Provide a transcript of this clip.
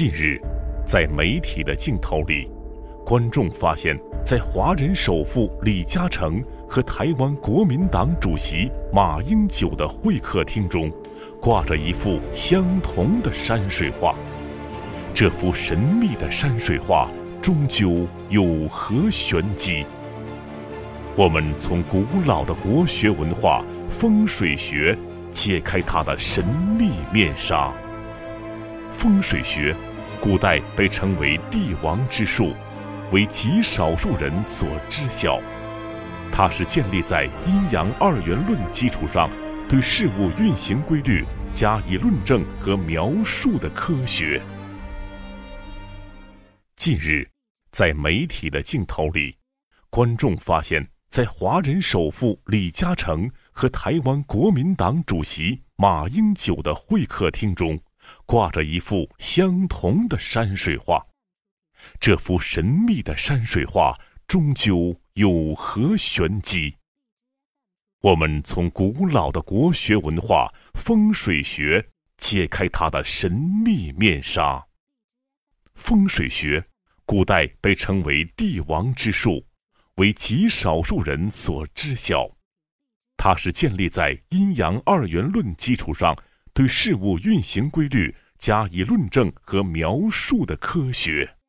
近日，在媒体的镜头里，观众发现，在华人首富李嘉诚和台湾国民党主席马英九的会客厅中，挂着一幅相同的山水画。这幅神秘的山水画终究有何玄机？我们从古老的国学文化风水学揭开它的神秘面纱。风水学，古代被称为帝王之术，为极少数人所知晓。它是建立在阴阳二元论基础上，对事物运行规律加以论证和描述的科学。近日，在媒体的镜头里，观众发现，在华人首富李嘉诚和台湾国民党主席马英九的会客厅中，挂着一幅相同的山水画。这幅神秘的山水画终究有何玄机？我们从古老的国学文化风水学揭开它的神秘面纱。风水学。古代被称为帝王之术，为极少数人所知晓。它是建立在阴阳二元论基础上，对事物运行规律加以论证和描述的科学。